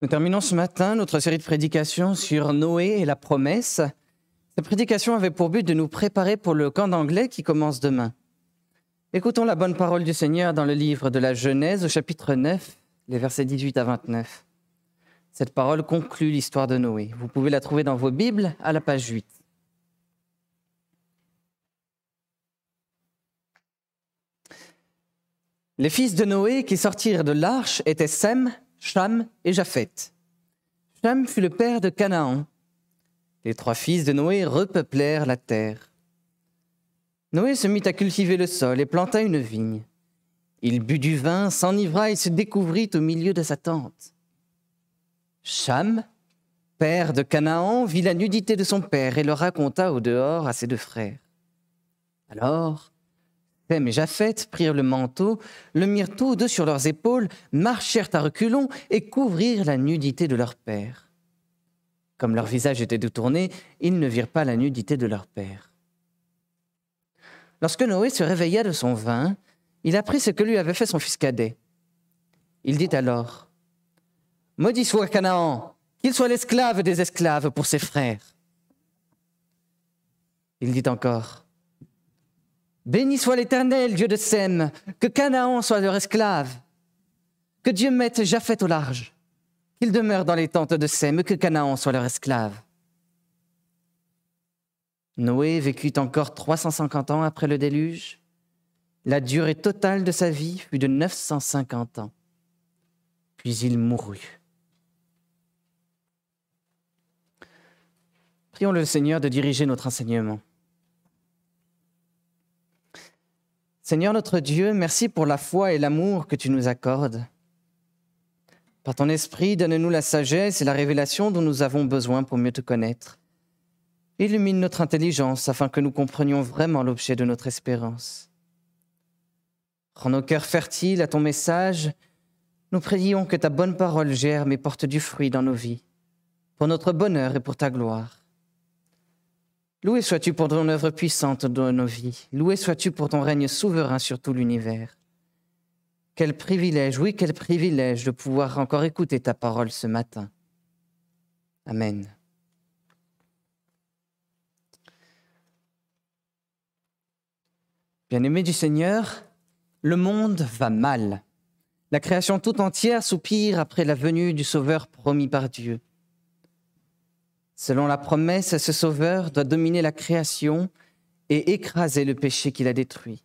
Nous terminons ce matin notre série de prédications sur Noé et la promesse. Cette prédication avait pour but de nous préparer pour le camp d'anglais qui commence demain. Écoutons la bonne parole du Seigneur dans le livre de la Genèse au chapitre 9, les versets 18 à 29. Cette parole conclut l'histoire de Noé. Vous pouvez la trouver dans vos Bibles à la page 8. Les fils de Noé qui sortirent de l'arche étaient Sem, Cham et Japheth. Cham fut le père de Canaan. Les trois fils de Noé repeuplèrent la terre. Noé se mit à cultiver le sol et planta une vigne. Il but du vin, s'enivra et se découvrit au milieu de sa tente. Cham, père de Canaan, vit la nudité de son père et le raconta au dehors à ses deux frères. Alors, Sem et Japheth prirent le manteau, le mirent tous deux sur leurs épaules, marchèrent à reculons et couvrirent la nudité de leur père. Comme leur visage était détourné, ils ne virent pas la nudité de leur père. Lorsque Noé se réveilla de son vin, il apprit ce que lui avait fait son fils cadet. Il dit alors, Maudit soit Canaan, qu'il soit l'esclave des esclaves pour ses frères. Il dit encore, Béni soit l'Éternel, Dieu de Sem, que Canaan soit leur esclave, que Dieu mette Japheth au large, qu'il demeure dans les tentes de Sem, que Canaan soit leur esclave. Noé vécut encore 350 ans après le déluge. La durée totale de sa vie fut de 950 ans. Puis il mourut. Prions le Seigneur de diriger notre enseignement. Seigneur notre Dieu, merci pour la foi et l'amour que tu nous accordes. Par ton esprit, donne-nous la sagesse et la révélation dont nous avons besoin pour mieux te connaître. Illumine notre intelligence afin que nous comprenions vraiment l'objet de notre espérance. Rends nos cœurs fertiles à ton message. Nous prions que ta bonne parole germe et porte du fruit dans nos vies, pour notre bonheur et pour ta gloire. Loué sois-tu pour ton œuvre puissante dans nos vies. Loué sois-tu pour ton règne souverain sur tout l'univers. Quel privilège, oui, quel privilège de pouvoir encore écouter ta parole ce matin. Amen. Bien-aimé du Seigneur, le monde va mal. La création tout entière soupire après la venue du Sauveur promis par Dieu. Selon la promesse, ce Sauveur doit dominer la création et écraser le péché qu'il a détruit.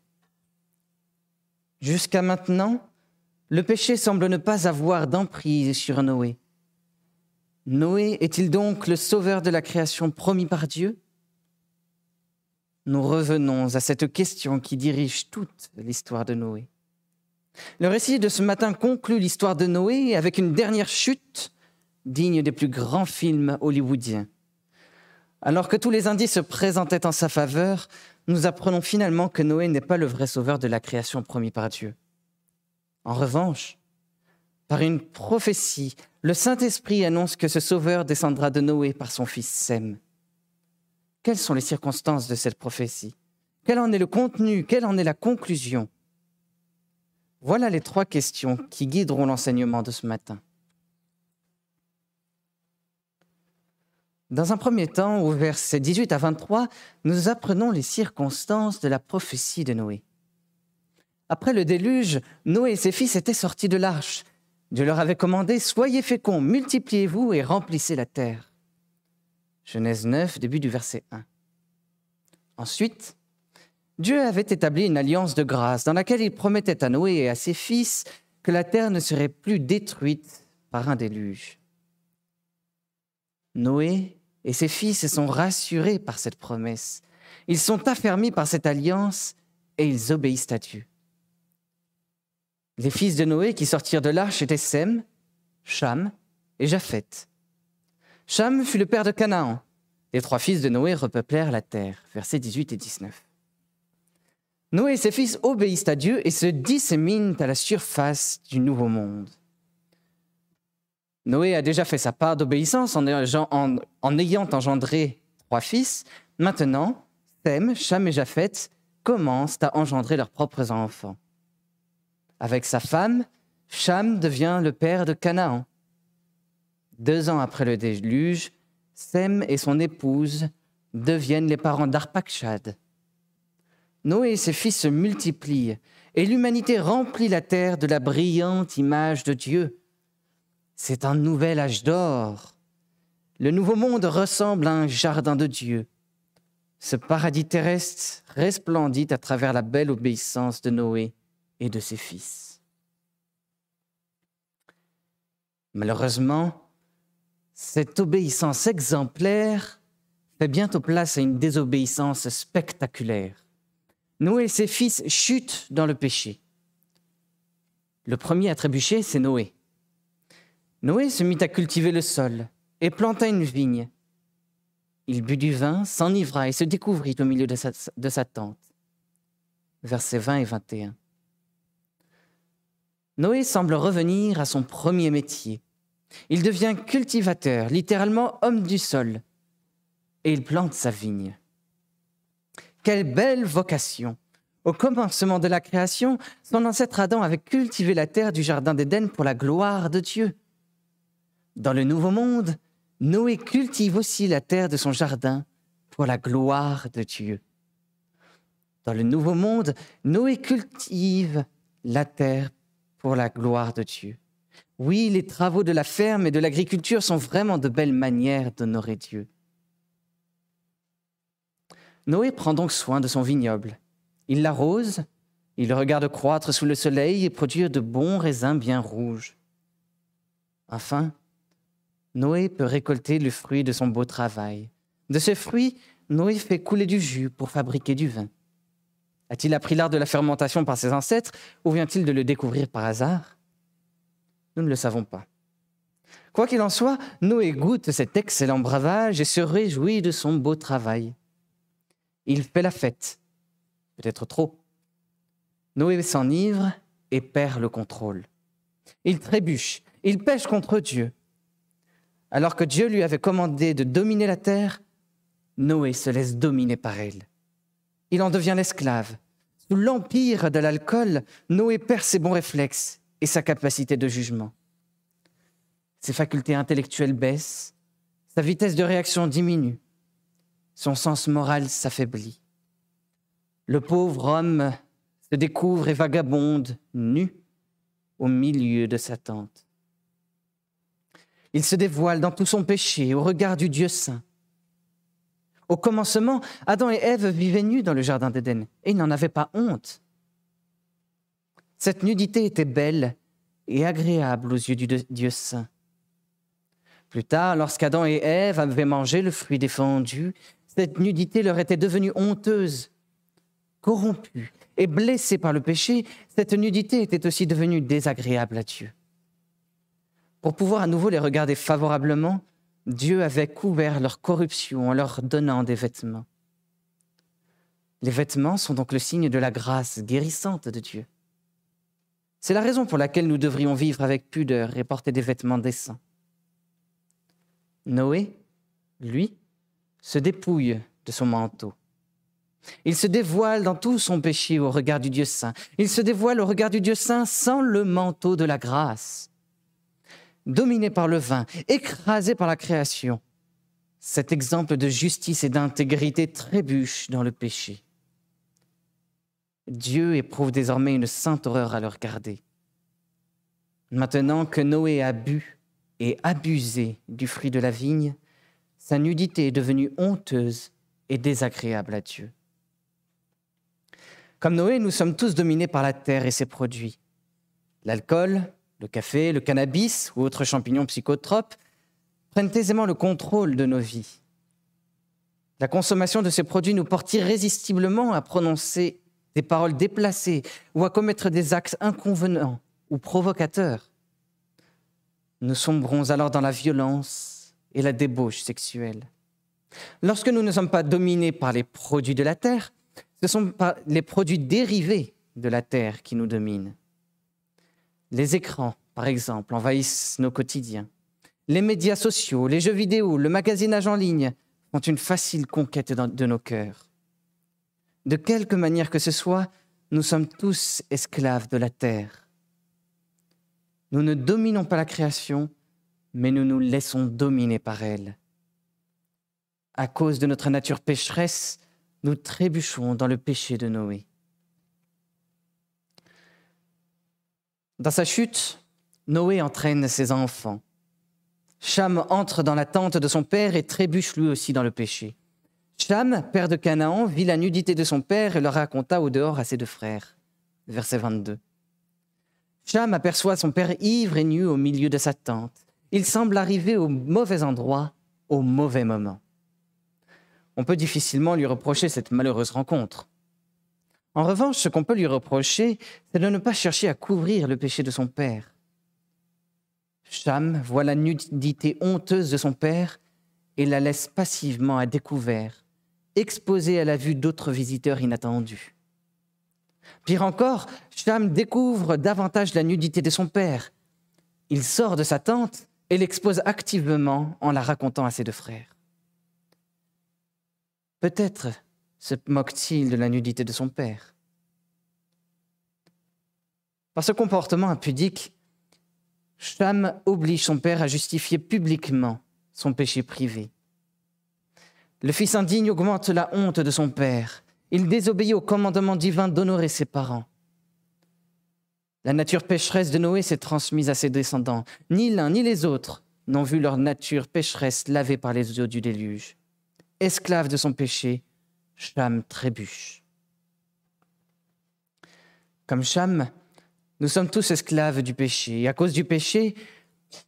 Jusqu'à maintenant, le péché semble ne pas avoir d'emprise sur Noé. Noé est-il donc le Sauveur de la création promis par Dieu? Nous revenons à cette question qui dirige toute l'histoire de Noé. Le récit de ce matin conclut l'histoire de Noé avec une dernière chute digne des plus grands films hollywoodiens. Alors que tous les indices se présentaient en sa faveur, nous apprenons finalement que Noé n'est pas le vrai sauveur de la création promis par Dieu. En revanche, par une prophétie, le Saint-Esprit annonce que ce sauveur descendra de Noé par son fils Sem. Quelles sont les circonstances de cette prophétie? Quel en est le contenu? Quelle en est la conclusion? Voilà les trois questions qui guideront l'enseignement de ce matin. Dans un premier temps, au verset 18 à 23, nous apprenons les circonstances de la prophétie de Noé. Après le déluge, Noé et ses fils étaient sortis de l'arche. Dieu leur avait commandé Soyez féconds, multipliez-vous et remplissez la terre. Genèse 9, début du verset 1. Ensuite, Dieu avait établi une alliance de grâce dans laquelle il promettait à Noé et à ses fils que la terre ne serait plus détruite par un déluge. Noé et ses fils sont rassurés par cette promesse. Ils sont affermis par cette alliance et ils obéissent à Dieu. Les fils de Noé qui sortirent de l'arche étaient Sem, Cham et Japheth. Cham fut le père de Canaan. Les trois fils de Noé repeuplèrent la terre. Versets 18 et 19. Noé et ses fils obéissent à Dieu et se disséminent à la surface du nouveau monde. Noé a déjà fait sa part d'obéissance en, ayant engendré trois fils. Maintenant, Sem, Cham et Japheth commencent à engendrer leurs propres enfants. Avec sa femme, Cham devient le père de Canaan. Deux ans après le déluge, Sem et son épouse deviennent les parents d'Arpakshad. Noé et ses fils se multiplient et l'humanité remplit la terre de la brillante image de Dieu. C'est un nouvel âge d'or. Le nouveau monde ressemble à un jardin de Dieu. Ce paradis terrestre resplendit à travers la belle obéissance de Noé et de ses fils. Malheureusement, cette obéissance exemplaire fait bientôt place à une désobéissance spectaculaire. Noé et ses fils chutent dans le péché. Le premier à trébucher, c'est Noé. Noé se mit à cultiver le sol et planta une vigne. Il but du vin, s'enivra et se découvrit au milieu de sa, tente. Versets 20 et 21. Noé semble revenir à son premier métier. Il devient cultivateur, littéralement homme du sol, et il plante sa vigne. Quelle belle vocation Au commencement de la création, son ancêtre Adam avait cultivé la terre du Jardin d'Éden pour la gloire de Dieu. Dans le Nouveau Monde, Noé cultive aussi la terre de son jardin pour la gloire de Dieu. Dans le Nouveau Monde, Noé cultive la terre pour la gloire de Dieu. Oui, les travaux de la ferme et de l'agriculture sont vraiment de belles manières d'honorer Dieu. Noé prend donc soin de son vignoble. Il l'arrose, il le regarde croître sous le soleil et produire de bons raisins bien rouges. Enfin, Noé peut récolter le fruit de son beau travail. De ce fruit, Noé fait couler du jus pour fabriquer du vin. A-t-il appris l'art de la fermentation par ses ancêtres ou vient-il de le découvrir par hasard? Nous ne le savons pas. Quoi qu'il en soit, Noé goûte cet excellent bravage et se réjouit de son beau travail. Il fait la fête, peut-être trop. Noé s'enivre et perd le contrôle. Il trébuche, il pêche contre Dieu. Alors que Dieu lui avait commandé de dominer la terre, Noé se laisse dominer par elle. Il en devient l'esclave. Sous l'empire de l'alcool, Noé perd ses bons réflexes et sa capacité de jugement. Ses facultés intellectuelles baissent, sa vitesse de réaction diminue, son sens moral s'affaiblit. Le pauvre homme se découvre et vagabonde, nu, au milieu de sa tente. Il se dévoile dans tout son péché au regard du Dieu saint. Au commencement, Adam et Ève vivaient nus dans le Jardin d'Éden et ils n'en avaient pas honte. Cette nudité était belle et agréable aux yeux du Dieu saint. Plus tard, lorsqu'Adam et Ève avaient mangé le fruit défendu, cette nudité leur était devenue honteuse, corrompue et blessée par le péché. Cette nudité était aussi devenue désagréable à Dieu. Pour pouvoir à nouveau les regarder favorablement, Dieu avait couvert leur corruption en leur donnant des vêtements. Les vêtements sont donc le signe de la grâce guérissante de Dieu. C'est la raison pour laquelle nous devrions vivre avec pudeur et porter des vêtements décents. Noé, lui, se dépouille de son manteau. Il se dévoile dans tout son péché au regard du Dieu saint. Il se dévoile au regard du Dieu saint sans le manteau de la grâce. Dominé par le vin, écrasé par la création, cet exemple de justice et d'intégrité trébuche dans le péché. Dieu éprouve désormais une sainte horreur à le regarder. Maintenant que Noé a bu et abusé du fruit de la vigne, sa nudité est devenue honteuse et désagréable à Dieu. Comme Noé, nous sommes tous dominés par la terre et ses produits. L'alcool, le café, le cannabis ou autres champignons psychotropes prennent aisément le contrôle de nos vies. La consommation de ces produits nous porte irrésistiblement à prononcer des paroles déplacées ou à commettre des actes inconvenants ou provocateurs. Nous sombrons alors dans la violence, et la débauche sexuelle. Lorsque nous ne sommes pas dominés par les produits de la terre, ce sont les produits dérivés de la terre qui nous dominent. Les écrans, par exemple, envahissent nos quotidiens. Les médias sociaux, les jeux vidéo, le magasinage en ligne ont une facile conquête de nos cœurs. De quelque manière que ce soit, nous sommes tous esclaves de la terre. Nous ne dominons pas la création, mais nous nous laissons dominer par elle. À cause de notre nature pécheresse, nous trébuchons dans le péché de Noé. Dans sa chute, Noé entraîne ses enfants. Cham entre dans la tente de son père et trébuche lui aussi dans le péché. Cham, père de Canaan, vit la nudité de son père et le raconta au dehors à ses deux frères. Verset 22. Cham aperçoit son père ivre et nu au milieu de sa tente. Il semble arriver au mauvais endroit, au mauvais moment. On peut difficilement lui reprocher cette malheureuse rencontre. En revanche, ce qu'on peut lui reprocher, c'est de ne pas chercher à couvrir le péché de son père. Cham voit la nudité honteuse de son père et la laisse passivement à découvert, exposée à la vue d'autres visiteurs inattendus. Pire encore, Cham découvre davantage la nudité de son père. Il sort de sa tente et l'expose activement en la racontant à ses deux frères. Peut-être se moque-t-il de la nudité de son père? Par ce comportement impudique, Cham oblige son père à justifier publiquement son péché privé. Le fils indigne augmente la honte de son père. Il désobéit au commandement divin d'honorer ses parents. La nature pécheresse de Noé s'est transmise à ses descendants. Ni l'un ni les autres n'ont vu leur nature pécheresse lavée par les eaux du déluge. Esclave de son péché, Cham trébuche. Comme Cham, nous sommes tous esclaves du péché, et à cause du péché,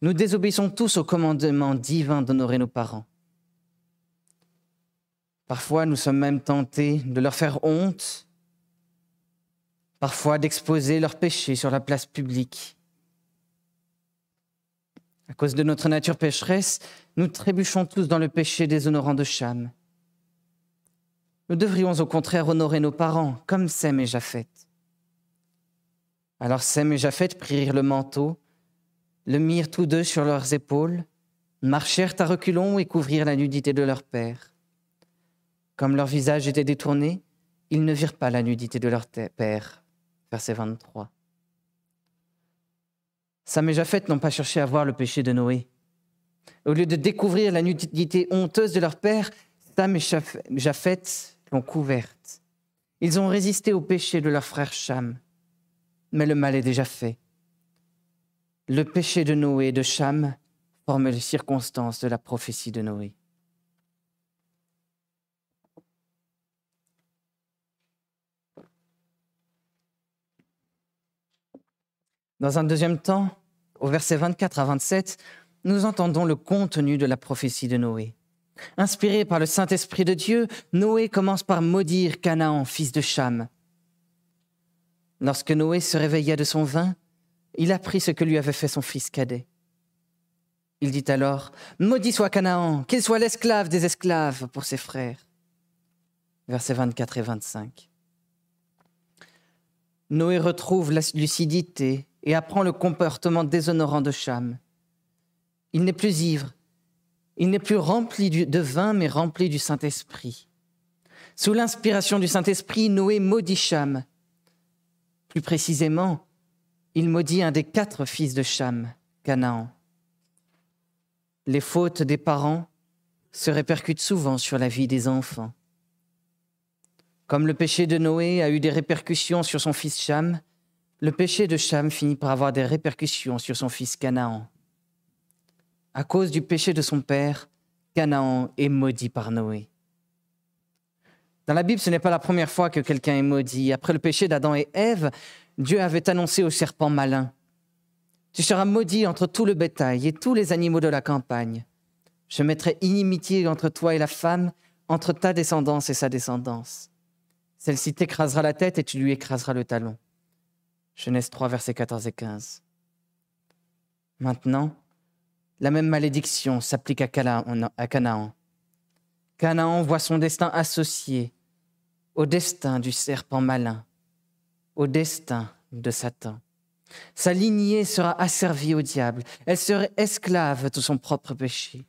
nous désobéissons tous au commandement divin d'honorer nos parents. Parfois, nous sommes même tentés de leur faire honte, parfois d'exposer leurs péchés sur la place publique. À cause de notre nature pécheresse, nous trébuchons tous dans le péché déshonorant de Cham. Nous devrions au contraire honorer nos parents, comme Sem et Japhet. Alors Sem et Japhet prirent le manteau, le mirent tous deux sur leurs épaules, marchèrent à reculons et couvrirent la nudité de leur père. Comme leur visage était détourné, ils ne virent pas la nudité de leur père. Verset 23. Sam et Japhet n'ont pas cherché à voir le péché de Noé. Au lieu de découvrir la nudité honteuse de leur père, Sam et Japhet l'ont couverte. Ils ont résisté au péché de leur frère Cham. Mais le mal est déjà fait. Le péché de Noé et de Cham forme les circonstances de la prophétie de Noé. Dans un deuxième temps, au verset 24 à 27, nous entendons le contenu de la prophétie de Noé. Inspiré par le Saint-Esprit de Dieu, Noé commence par maudire Canaan, fils de Cham. Lorsque Noé se réveilla de son vin, il apprit ce que lui avait fait son fils cadet. Il dit alors, Maudit soit Canaan, qu'il soit l'esclave des esclaves pour ses frères. Versets 24 et 25. Noé retrouve la lucidité et apprend le comportement déshonorant de Cham. Il n'est plus ivre, il n'est plus rempli de vin, mais rempli du Saint-Esprit. Sous l'inspiration du Saint-Esprit, Noé maudit Cham. Plus précisément, il maudit un des quatre fils de Cham, Canaan. Les fautes des parents se répercutent souvent sur la vie des enfants. Comme le péché de Noé a eu des répercussions sur son fils Cham, le péché de Cham finit par avoir des répercussions sur son fils Canaan. À cause du péché de son père, Canaan est maudit par Noé. Dans la Bible, ce n'est pas la première fois que quelqu'un est maudit. Après le péché d'Adam et Ève, Dieu avait annoncé au serpent malin, Tu seras maudit entre tout le bétail et tous les animaux de la campagne. Je mettrai inimitié entre toi et la femme, entre ta descendance et sa descendance. Celle-ci t'écrasera la tête et tu lui écraseras le talon. Genèse 3, versets 14 et 15. Maintenant, la même malédiction s'applique à Canaan. Canaan voit son destin associé au destin du serpent malin au destin de Satan. Sa lignée sera asservie au diable. Elle serait esclave de son propre péché.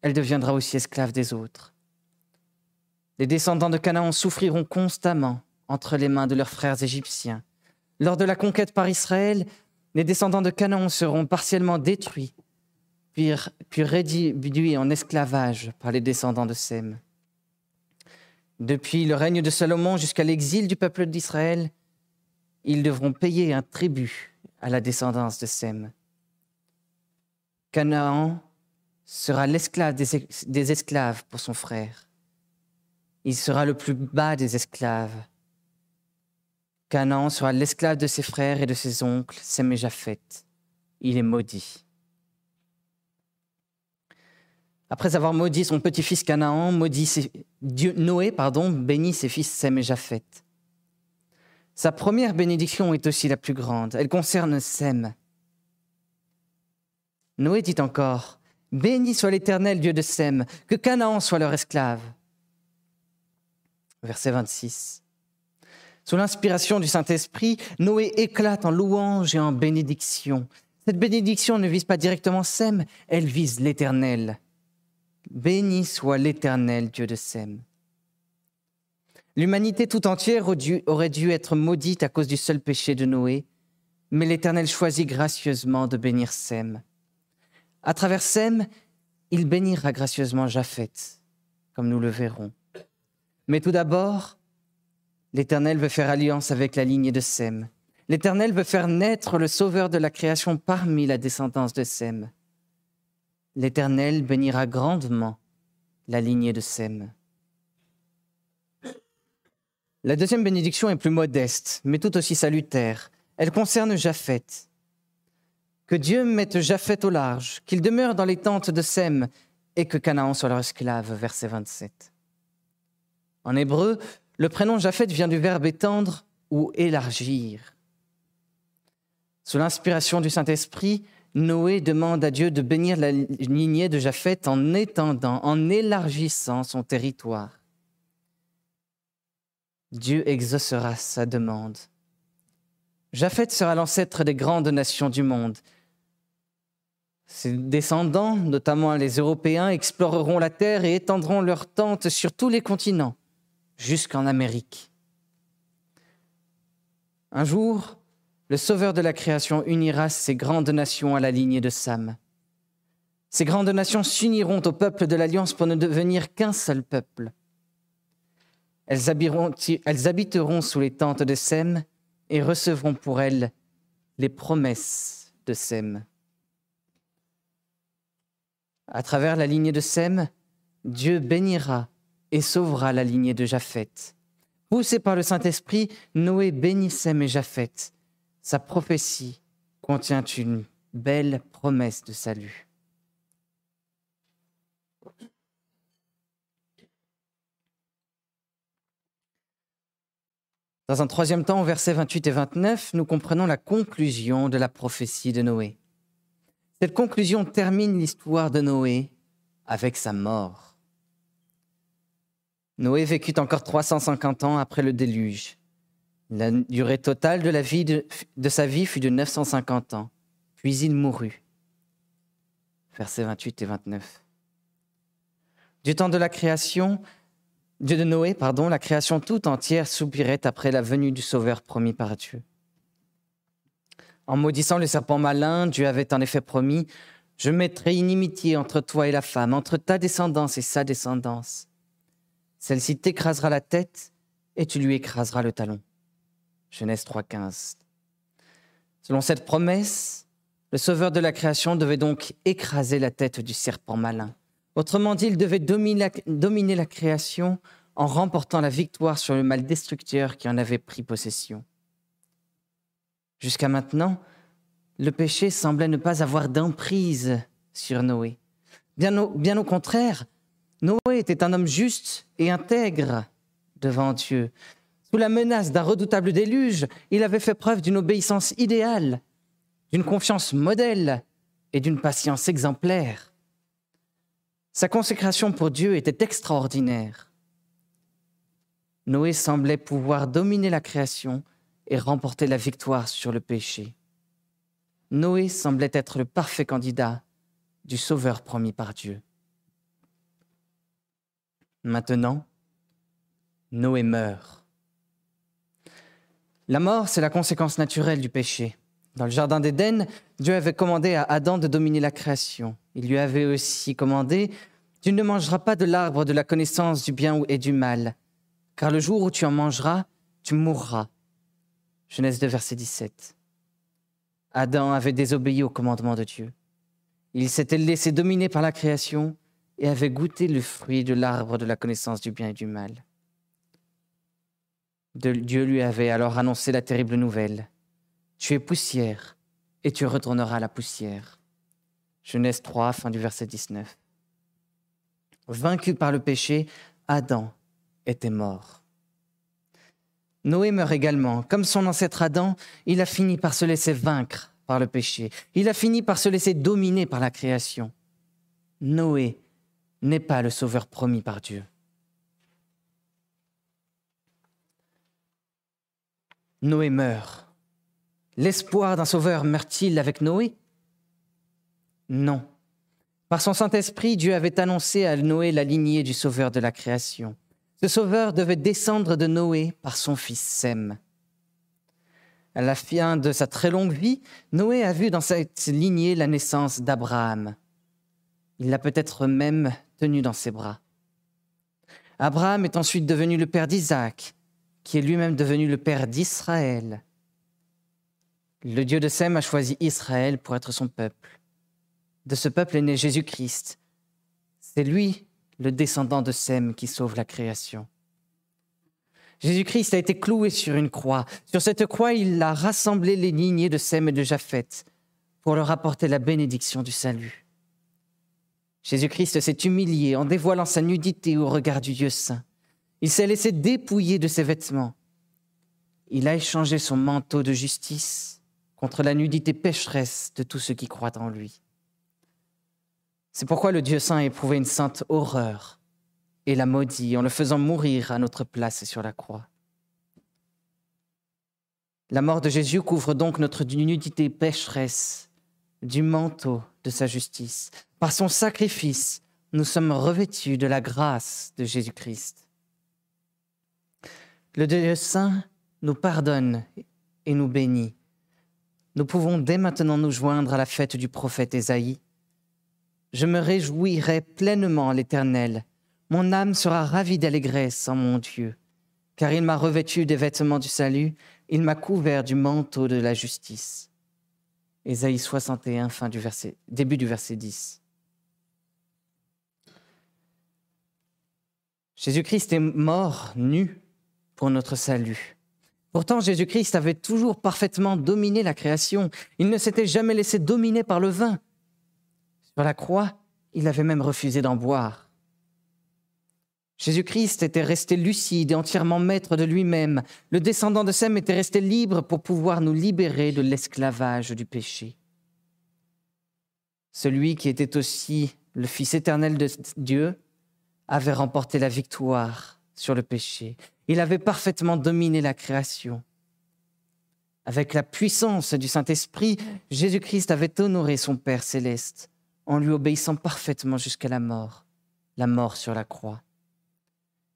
Elle deviendra aussi esclave des autres. Les descendants de Canaan souffriront constamment entre les mains de leurs frères égyptiens. Lors de la conquête par Israël, les descendants de Canaan seront partiellement détruits puis, réduits en esclavage par les descendants de Sem. Depuis le règne de Salomon jusqu'à l'exil du peuple d'Israël, ils devront payer un tribut à la descendance de Sem. Canaan sera l'esclave des, esclaves pour son frère. Il sera le plus bas des esclaves. Canaan sera l'esclave de ses frères et de ses oncles, Sem et Japheth. Il est maudit. Après avoir maudit son petit-fils Canaan, maudit ses, Dieu, Noé pardon, bénit ses fils Sem et Japheth. Sa première bénédiction est aussi la plus grande. Elle concerne Sem. Noé dit encore Béni soit l'Éternel Dieu de Sem, que Canaan soit leur esclave. Verset 26. Sous l'inspiration du Saint-Esprit, Noé éclate en louange et en bénédiction. Cette bénédiction ne vise pas directement Sem, elle vise l'Éternel. Béni soit l'Éternel Dieu de Sem. L'humanité tout entière aurait dû être maudite à cause du seul péché de Noé, mais l'Éternel choisit gracieusement de bénir Sem. À travers Sem, il bénira gracieusement Japheth, comme nous le verrons. Mais tout d'abord, l'Éternel veut faire alliance avec la lignée de Sem. L'Éternel veut faire naître le Sauveur de la création parmi la descendance de Sem l'Éternel bénira grandement la lignée de Sem. La deuxième bénédiction est plus modeste, mais tout aussi salutaire. Elle concerne Japheth. Que Dieu mette Japheth au large, qu'il demeure dans les tentes de Sem, et que Canaan soit leur esclave. Verset 27. En hébreu, le prénom Japheth vient du verbe étendre ou élargir. Sous l'inspiration du Saint-Esprit, Noé demande à Dieu de bénir la lignée de Japheth en étendant, en élargissant son territoire. Dieu exaucera sa demande. Japheth sera l'ancêtre des grandes nations du monde. Ses descendants, notamment les Européens, exploreront la terre et étendront leurs tentes sur tous les continents, jusqu'en Amérique. Un jour, le Sauveur de la création unira ces grandes nations à la lignée de Sam. Ces grandes nations s'uniront au peuple de l'Alliance pour ne devenir qu'un seul peuple. Elles, habiteront sous les tentes de Sem et recevront pour elles les promesses de Sem. À travers la lignée de Sem, Dieu bénira et sauvera la lignée de Japheth. Poussé par le Saint-Esprit, Noé bénit Sem et Japheth sa prophétie contient une belle promesse de salut. Dans un troisième temps, versets 28 et 29, nous comprenons la conclusion de la prophétie de Noé. Cette conclusion termine l'histoire de Noé avec sa mort. Noé vécut encore 350 ans après le déluge. La durée totale de, vie de, sa vie fut de 950 ans, puis il mourut. Versets 28 et 29. Du temps de la création, Dieu de Noé, pardon, la création tout entière soupirait après la venue du Sauveur promis par Dieu. En maudissant le serpent malin, Dieu avait en effet promis Je mettrai inimitié entre toi et la femme, entre ta descendance et sa descendance. Celle-ci t'écrasera la tête et tu lui écraseras le talon. Genèse 3.15. Selon cette promesse, le Sauveur de la création devait donc écraser la tête du serpent malin. Autrement dit, il devait dominer la, création en remportant la victoire sur le mal destructeur qui en avait pris possession. Jusqu'à maintenant, le péché semblait ne pas avoir d'emprise sur Noé. Bien au, bien au contraire, Noé était un homme juste et intègre devant Dieu. Sous la menace d'un redoutable déluge, il avait fait preuve d'une obéissance idéale, d'une confiance modèle et d'une patience exemplaire. Sa consécration pour Dieu était extraordinaire. Noé semblait pouvoir dominer la création et remporter la victoire sur le péché. Noé semblait être le parfait candidat du Sauveur promis par Dieu. Maintenant, Noé meurt. La mort, c'est la conséquence naturelle du péché. Dans le Jardin d'Éden, Dieu avait commandé à Adam de dominer la création. Il lui avait aussi commandé, Tu ne mangeras pas de l'arbre de la connaissance du bien et du mal, car le jour où tu en mangeras, tu mourras. Genèse 2, verset 17. Adam avait désobéi au commandement de Dieu. Il s'était laissé dominer par la création et avait goûté le fruit de l'arbre de la connaissance du bien et du mal. Dieu lui avait alors annoncé la terrible nouvelle. Tu es poussière et tu retourneras à la poussière. Genèse 3, fin du verset 19. Vaincu par le péché, Adam était mort. Noé meurt également. Comme son ancêtre Adam, il a fini par se laisser vaincre par le péché. Il a fini par se laisser dominer par la création. Noé n'est pas le sauveur promis par Dieu. Noé meurt. L'espoir d'un sauveur meurt-il avec Noé? Non. Par son Saint-Esprit, Dieu avait annoncé à Noé la lignée du sauveur de la création. Ce sauveur devait descendre de Noé par son fils Sem. À la fin de sa très longue vie, Noé a vu dans cette lignée la naissance d'Abraham. Il l'a peut-être même tenu dans ses bras. Abraham est ensuite devenu le père d'Isaac, qui est lui-même devenu le père d'Israël. Le Dieu de Sem a choisi Israël pour être son peuple. De ce peuple est né Jésus-Christ. C'est lui le descendant de Sem qui sauve la création. Jésus-Christ a été cloué sur une croix. Sur cette croix, il a rassemblé les lignées de Sem et de Japheth pour leur apporter la bénédiction du salut. Jésus-Christ s'est humilié en dévoilant sa nudité au regard du Dieu saint. Il s'est laissé dépouiller de ses vêtements. Il a échangé son manteau de justice contre la nudité pécheresse de tous ceux qui croient en lui. C'est pourquoi le Dieu saint a éprouvé une sainte horreur et l'a maudit en le faisant mourir à notre place sur la croix. La mort de Jésus couvre donc notre nudité pécheresse du manteau de sa justice. Par son sacrifice, nous sommes revêtus de la grâce de Jésus-Christ. Le Dieu saint nous pardonne et nous bénit. Nous pouvons dès maintenant nous joindre à la fête du prophète Ésaïe je me réjouirai pleinement l'Éternel. Mon âme sera ravie d'allégresse en mon Dieu, car il m'a revêtu des vêtements du salut, il m'a couvert du manteau de la justice. Ésaïe 61, fin du verset, début du verset 10. Jésus-Christ est mort nu pour notre salut. Pourtant, Jésus-Christ avait toujours parfaitement dominé la création. Il ne s'était jamais laissé dominer par le vin. Sur la croix, il avait même refusé d'en boire. Jésus-Christ était resté lucide et entièrement maître de lui-même. Le descendant de Sem était resté libre pour pouvoir nous libérer de l'esclavage du péché. Celui qui était aussi le Fils éternel de Dieu avait remporté la victoire sur le péché. Il avait parfaitement dominé la création. Avec la puissance du Saint-Esprit, Jésus-Christ avait honoré son Père céleste en lui obéissant parfaitement jusqu'à la mort, la mort sur la croix.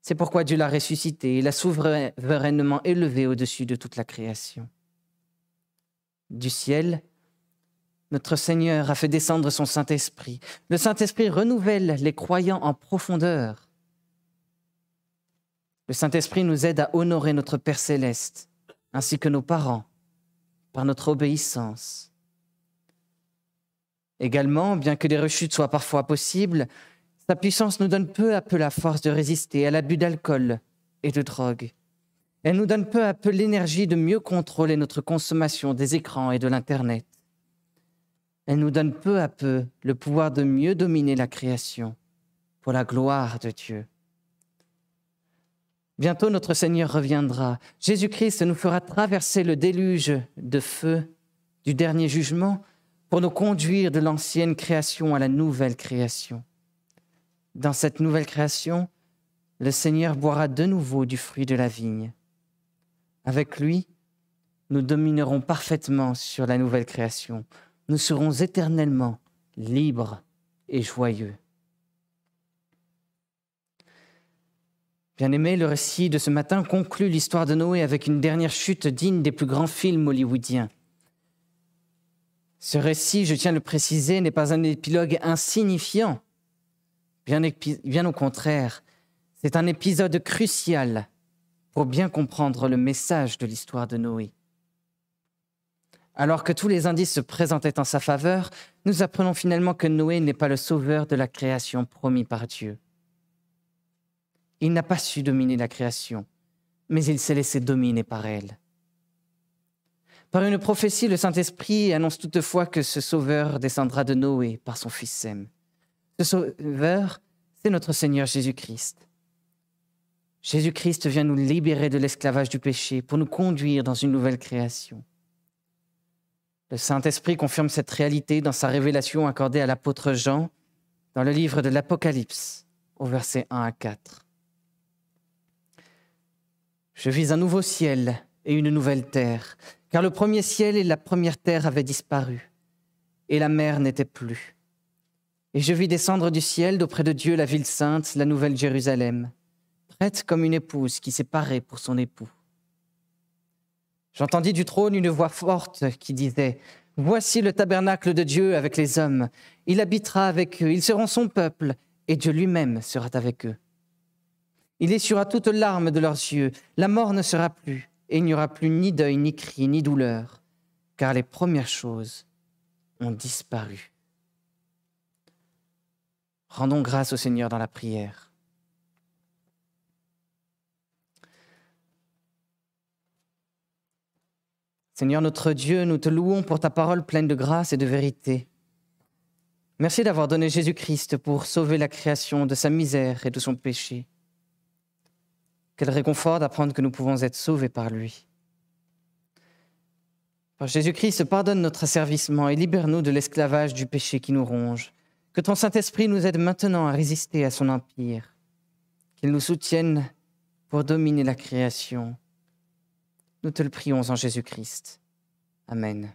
C'est pourquoi Dieu l'a ressuscité et l'a souverainement élevé au-dessus de toute la création. Du ciel, notre Seigneur a fait descendre son Saint-Esprit. Le Saint-Esprit renouvelle les croyants en profondeur. Le Saint-Esprit nous aide à honorer notre Père céleste, ainsi que nos parents, par notre obéissance. Également, bien que des rechutes soient parfois possibles, sa puissance nous donne peu à peu la force de résister à l'abus d'alcool et de drogue. Elle nous donne peu à peu l'énergie de mieux contrôler notre consommation des écrans et de l'Internet. Elle nous donne peu à peu le pouvoir de mieux dominer la création pour la gloire de Dieu. Bientôt notre Seigneur reviendra. Jésus-Christ nous fera traverser le déluge de feu du dernier jugement pour nous conduire de l'ancienne création à la nouvelle création. Dans cette nouvelle création, le Seigneur boira de nouveau du fruit de la vigne. Avec lui, nous dominerons parfaitement sur la nouvelle création. Nous serons éternellement libres et joyeux. Bien-aimé, le récit de ce matin conclut l'histoire de Noé avec une dernière chute digne des plus grands films hollywoodiens. Ce récit, je tiens à le préciser, n'est pas un épilogue insignifiant. Bien, au contraire, c'est un épisode crucial pour bien comprendre le message de l'histoire de Noé. Alors que tous les indices se présentaient en sa faveur, nous apprenons finalement que Noé n'est pas le sauveur de la création promis par Dieu. Il n'a pas su dominer la création, mais il s'est laissé dominer par elle. Par une prophétie, le Saint-Esprit annonce toutefois que ce sauveur descendra de Noé par son fils Sem. Ce sauveur, c'est notre Seigneur Jésus-Christ. Jésus-Christ vient nous libérer de l'esclavage du péché pour nous conduire dans une nouvelle création. Le Saint-Esprit confirme cette réalité dans sa révélation accordée à l'apôtre Jean dans le livre de l'Apocalypse, au verset 1 à 4. Je vis un nouveau ciel et une nouvelle terre, car le premier ciel et la première terre avaient disparu, et la mer n'était plus. Et je vis descendre du ciel d'auprès de Dieu la ville sainte, la nouvelle Jérusalem, prête comme une épouse qui s'est parée pour son époux. J'entendis du trône une voix forte qui disait, Voici le tabernacle de Dieu avec les hommes. Il habitera avec eux, ils seront son peuple, et Dieu lui-même sera avec eux. Il essuiera toute larme de leurs yeux, la mort ne sera plus, et il n'y aura plus ni deuil, ni cri, ni douleur, car les premières choses ont disparu. Rendons grâce au Seigneur dans la prière. Seigneur notre Dieu, nous te louons pour ta parole pleine de grâce et de vérité. Merci d'avoir donné Jésus-Christ pour sauver la création de sa misère et de son péché. Quel réconfort d'apprendre que nous pouvons être sauvés par lui. Par Jésus-Christ, pardonne notre asservissement et libère-nous de l'esclavage du péché qui nous ronge. Que ton Saint-Esprit nous aide maintenant à résister à son empire. Qu'il nous soutienne pour dominer la création nous te le prions en Jésus-Christ. Amen.